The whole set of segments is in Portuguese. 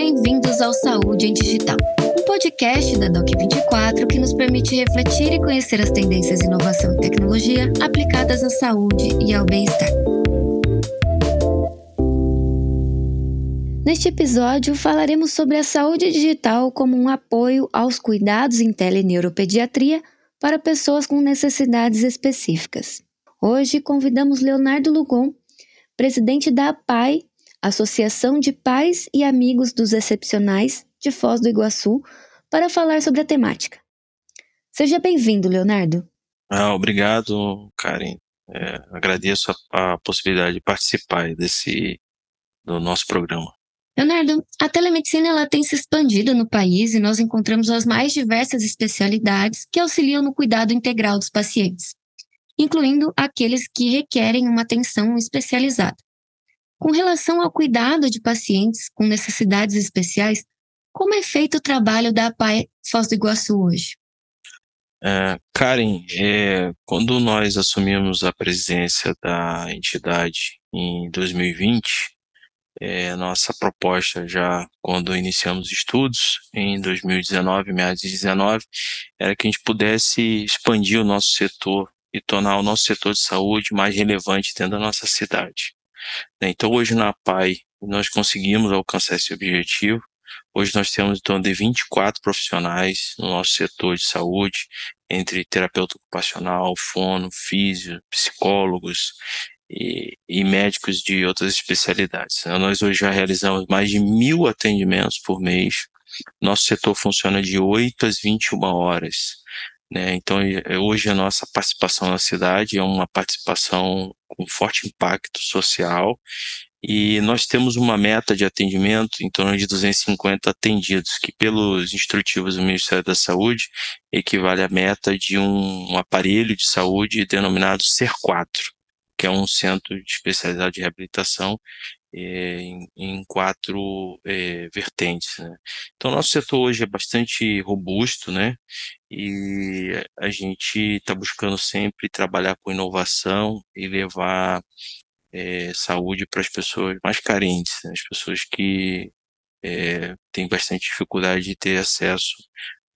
Bem-vindos ao Saúde em Digital, um podcast da Doc24 que nos permite refletir e conhecer as tendências de inovação e tecnologia aplicadas à saúde e ao bem-estar. Neste episódio, falaremos sobre a saúde digital como um apoio aos cuidados em teleneuropediatria para pessoas com necessidades específicas. Hoje convidamos Leonardo Lugon, presidente da APAI, Associação de Pais e Amigos dos Excepcionais de Foz do Iguaçu, para falar sobre a temática. Seja bem-vindo, Leonardo. Ah, obrigado, Karen. É, agradeço a, a, possibilidade de participar desse do nosso programa. Leonardo, a telemedicina ela tem se expandido no país e nós encontramos as mais diversas especialidades que auxiliam no cuidado integral dos pacientes, incluindo aqueles que requerem uma atenção especializada. Com relação ao cuidado de pacientes com necessidades especiais, como é feito o trabalho da APAE Foz do Iguaçu hoje? É, Karen, é, quando nós assumimos a presidência da entidade em 2020, é, nossa proposta já quando iniciamos estudos em 2019, meados de 2019, era que a gente pudesse expandir o nosso setor e tornar o nosso setor de saúde mais relevante dentro da nossa cidade. Né? Então, hoje na PAI, nós conseguimos alcançar esse objetivo. Hoje nós temos em torno de 24 profissionais no nosso setor de saúde, entre terapeuta ocupacional, fono, físio, psicólogos e, e médicos de outras especialidades. Então, nós hoje já realizamos mais de mil atendimentos por mês. Nosso setor funciona de 8 às 21 horas. Né? Então, hoje a nossa participação na cidade é uma participação com forte impacto social e nós temos uma meta de atendimento em torno de 250 atendidos, que pelos instrutivos do Ministério da Saúde equivale à meta de um, aparelho de saúde denominado CER4, que é um centro de especialidade de reabilitação é, em, em, quatro é, vertentes. Né? Então, nosso setor hoje é bastante robusto, né? E a gente está buscando sempre trabalhar com inovação e levar é, saúde para as pessoas mais carentes, né? as pessoas que têm bastante dificuldade de ter acesso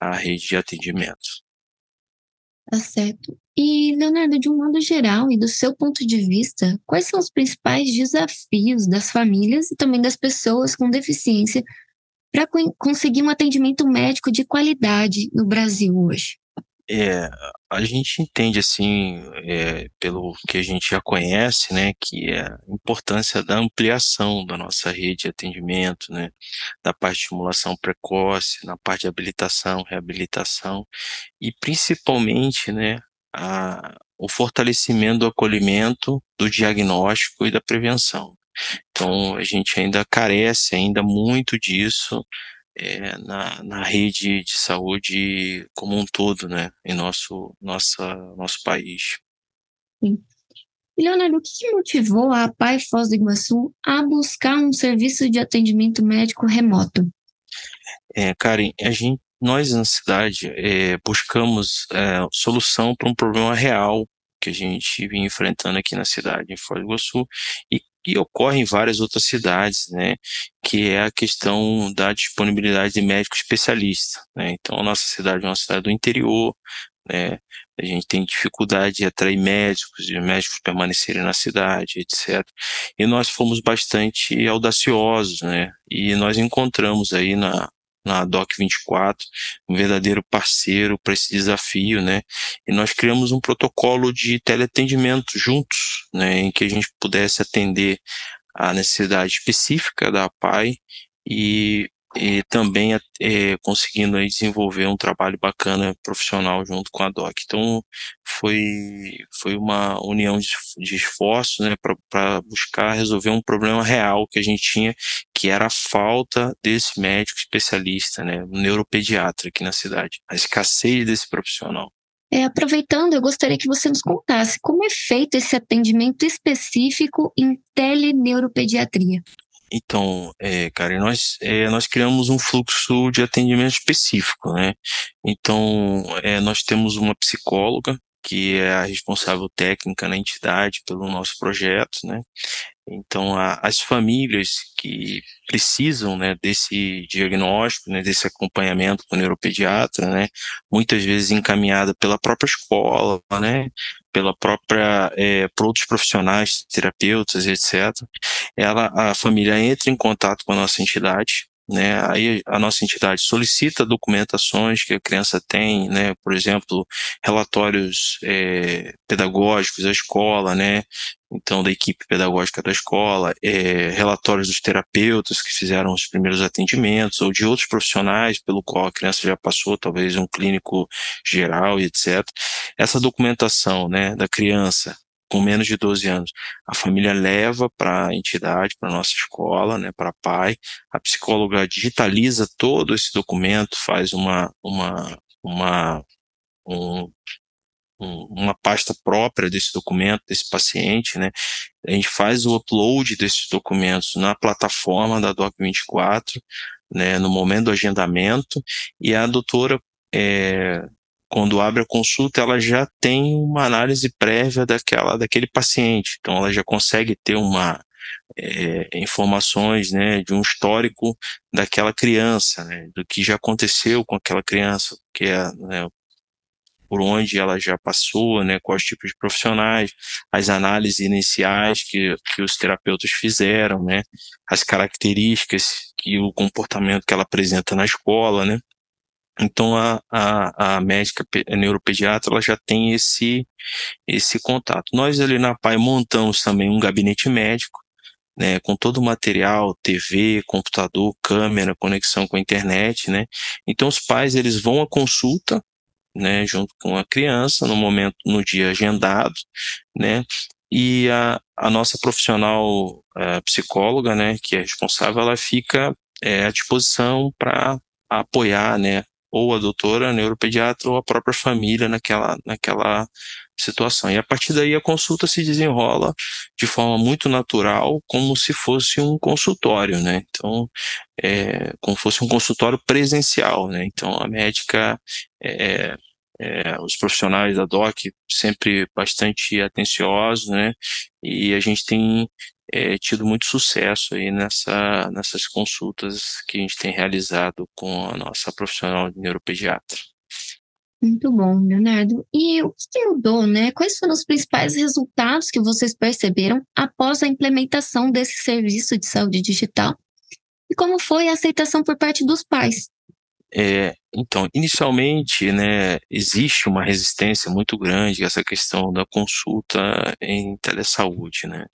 à rede de atendimento. Tá certo. E, Leonardo, de um modo geral e do seu ponto de vista, quais são os principais desafios das famílias e também das pessoas com deficiência para conseguir um atendimento médico de qualidade no Brasil hoje? É, a gente entende assim, é, pelo que a gente já conhece, né, que é a importância da ampliação da nossa rede de atendimento, né, da parte de estimulação precoce, na parte de habilitação, reabilitação e principalmente, né, a, o fortalecimento do acolhimento, do diagnóstico e da prevenção. Então, a gente ainda carece ainda muito disso é, na, na rede de saúde como um todo, né, em nosso, nossa, nosso país. Sim. Leonardo, o que motivou a PAI Foz do Iguaçu a buscar um serviço de atendimento médico remoto? É, Karen, a gente, nós na cidade é, buscamos é, solução para um problema real que a gente vinha enfrentando aqui na cidade, em Foz do Iguaçu, e que ocorre em várias outras cidades, né, que é a questão da disponibilidade de médico especialista, né, então a nossa cidade é uma cidade do interior, né, a gente tem dificuldade de atrair médicos, de médicos permanecerem na cidade, etc. E nós fomos bastante audaciosos, né, e nós encontramos aí na, na DOC 24, um verdadeiro parceiro para esse desafio, né? E nós criamos um protocolo de teleatendimento juntos, né, em que a gente pudesse atender a necessidade específica da PAI e e também é, conseguindo aí desenvolver um trabalho bacana profissional junto com a DOC. Então foi, foi uma união de, de esforços né, para buscar resolver um problema real que a gente tinha, que era a falta desse médico especialista, né, um neuropediatra aqui na cidade, a escassez desse profissional. É, aproveitando, eu gostaria que você nos contasse como é feito esse atendimento específico em teleneuropediatria. Então, é, cara, nós, é, nós criamos um fluxo de atendimento específico, né? Então, é, nós temos uma psicóloga que é a responsável técnica na entidade pelo nosso projeto, né? Então, a, as famílias que precisam né, desse diagnóstico, né, desse acompanhamento com o neuropediatra, né, muitas vezes encaminhada pela própria escola, né, pela própria, é, por outros profissionais, terapeutas, etc. Ela, a família entra em contato com a nossa entidade, né? Aí a nossa entidade solicita documentações que a criança tem, né? Por exemplo, relatórios é, pedagógicos da escola, né? Então, da equipe pedagógica da escola, é, relatórios dos terapeutas que fizeram os primeiros atendimentos, ou de outros profissionais pelo qual a criança já passou, talvez um clínico geral e etc. Essa documentação, né, da criança, com menos de 12 anos, a família leva para a entidade, para a nossa escola, né, para pai, a psicóloga digitaliza todo esse documento, faz uma, uma, uma, um, uma pasta própria desse documento, desse paciente, né? A gente faz o upload desses documentos na plataforma da Doc24, né, no momento do agendamento, e a doutora é, quando abre a consulta, ela já tem uma análise prévia daquela, daquele paciente. Então, ela já consegue ter uma é, informações, né, de um histórico daquela criança, né, do que já aconteceu com aquela criança, que é, né, por onde ela já passou, né, quais tipos de profissionais, as análises iniciais que, que os terapeutas fizeram, né, as características que o comportamento que ela apresenta na escola, né. Então a, a, a médica a neuropediatra ela já tem esse esse contato. Nós ali na PAI montamos também um gabinete médico, né, com todo o material, TV, computador, câmera, conexão com a internet, né? Então os pais eles vão à consulta, né, junto com a criança no momento no dia agendado, né? E a, a nossa profissional a psicóloga, né, que é responsável, ela fica é, à disposição para apoiar, né, ou a doutora a neuropediatra ou a própria família naquela, naquela situação. E a partir daí a consulta se desenrola de forma muito natural, como se fosse um consultório, né? Então, é, como fosse um consultório presencial, né? Então, a médica, é, é, os profissionais da DOC sempre bastante atenciosos, né? E a gente tem é, tido muito sucesso aí nessa, nessas consultas que a gente tem realizado com a nossa profissional de neuropediatra. Muito bom, Leonardo. E o que mudou, né? Quais foram os principais resultados que vocês perceberam após a implementação desse serviço de saúde digital? E como foi a aceitação por parte dos pais? É, então, inicialmente, né, existe uma resistência muito grande a essa questão da consulta em telesaúde, né.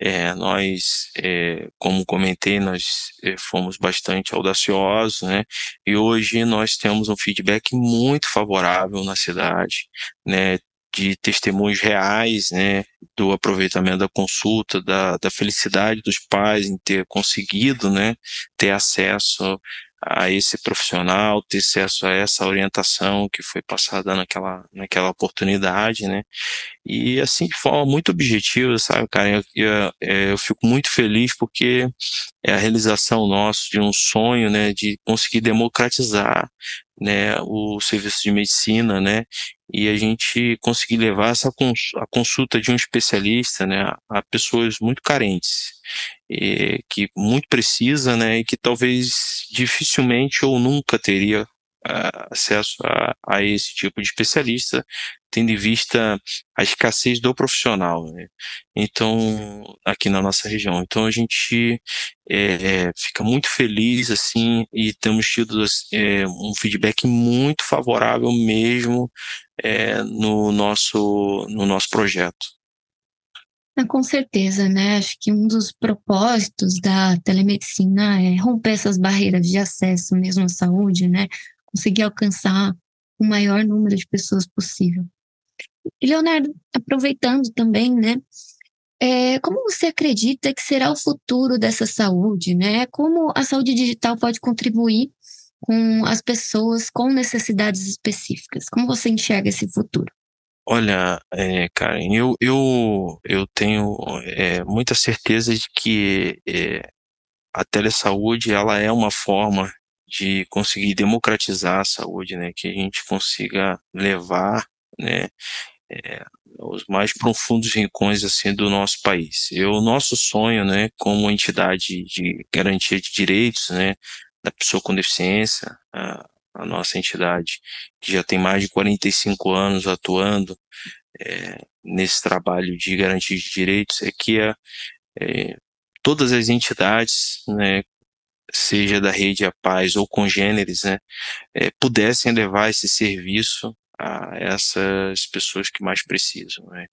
É, nós, é, como comentei, nós é, fomos bastante audaciosos, né, e hoje nós temos um feedback muito favorável na cidade, né, de testemunhos reais, né, do aproveitamento da consulta, da, da felicidade dos pais em ter conseguido, né, ter acesso a esse profissional, ter acesso a essa orientação que foi passada naquela, naquela oportunidade, né? E assim, de forma muito objetiva, sabe, cara? Eu, eu, é, eu fico muito feliz porque é a realização nossa de um sonho, né, de conseguir democratizar né, o serviço de medicina, né, e a gente conseguir levar essa cons a consulta de um especialista, né, a pessoas muito carentes, e, que muito precisa, né, e que talvez dificilmente ou nunca teria acesso a, a, esse tipo de especialista, tendo em vista a escassez do profissional, né? Então, aqui na nossa região. Então, a gente é, fica muito feliz, assim, e temos tido é, um feedback muito favorável mesmo é, no, nosso, no nosso projeto. Ah, com certeza, né? Acho que um dos propósitos da telemedicina é romper essas barreiras de acesso mesmo à saúde, né? Conseguir alcançar o maior número de pessoas possível. E Leonardo, aproveitando também, né? É, como você acredita que será o futuro dessa saúde, né? Como a saúde digital pode contribuir com as pessoas com necessidades específicas? Como você enxerga esse futuro? Olha, é, Karen, eu, eu, eu tenho é, muita certeza de que é, a telesaúde ela é uma forma de conseguir democratizar a saúde, né? Que a gente consiga levar, né? é, os mais profundos rincões assim do nosso país. E o nosso sonho, né, como entidade de garantia de direitos, né, da pessoa com deficiência, a, a nossa entidade que já tem mais de 45 anos atuando é, nesse trabalho de garantia de direitos, é que a, é, todas as entidades, né, seja da rede A Paz ou congêneres, né, é, pudessem levar esse serviço a essas pessoas que mais precisam. Né.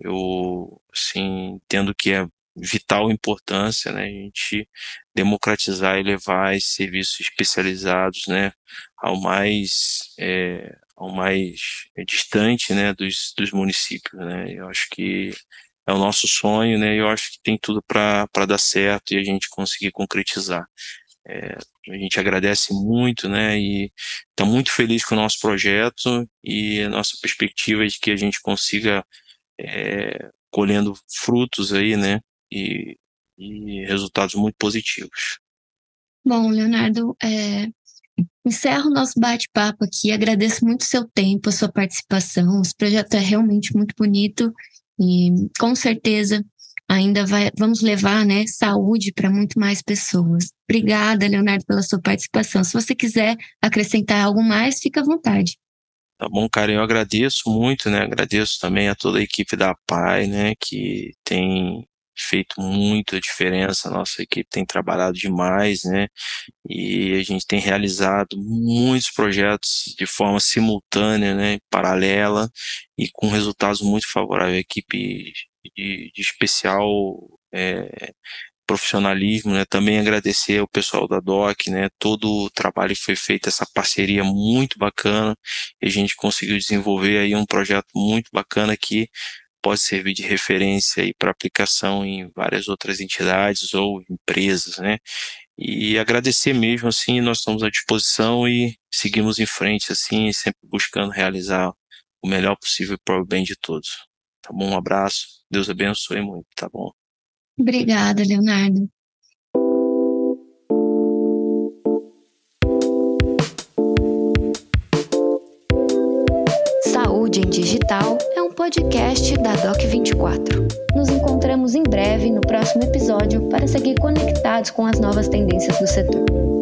Eu, assim, entendo que é vital importância, né, a gente democratizar e levar esses serviços especializados, né, ao mais é, ao mais distante, né, dos, dos municípios, né. Eu acho que é o nosso sonho, né? Eu acho que tem tudo para dar certo e a gente conseguir concretizar. É, a gente agradece muito, né? E está muito feliz com o nosso projeto e a nossa perspectiva de que a gente consiga é, colhendo frutos aí, né? E, e resultados muito positivos. Bom, Leonardo, é, encerro o nosso bate-papo aqui. Agradeço muito o seu tempo, a sua participação. Esse projeto é realmente muito bonito e com certeza ainda vai, vamos levar né, saúde para muito mais pessoas. Obrigada, Leonardo, pela sua participação. Se você quiser acrescentar algo mais, fica à vontade. Tá bom, cara, eu agradeço muito, né? Agradeço também a toda a equipe da PAI, né? Que tem feito muita diferença, nossa equipe tem trabalhado demais, né? E a gente tem realizado muitos projetos de forma simultânea, né? Paralela e com resultados muito favoráveis. A equipe de, de especial é, profissionalismo, né? Também agradecer ao pessoal da DOC, né? Todo o trabalho que foi feito, essa parceria muito bacana, e a gente conseguiu desenvolver aí um projeto muito bacana que pode servir de referência para aplicação em várias outras entidades ou empresas, né? E agradecer mesmo, assim, nós estamos à disposição e seguimos em frente, assim, sempre buscando realizar o melhor possível para o bem de todos. Tá bom? Um abraço, Deus abençoe muito, tá bom? Obrigada, Leonardo. Saúde em Digital é um podcast da Doc24. Nos encontramos em breve no próximo episódio para seguir conectados com as novas tendências do setor.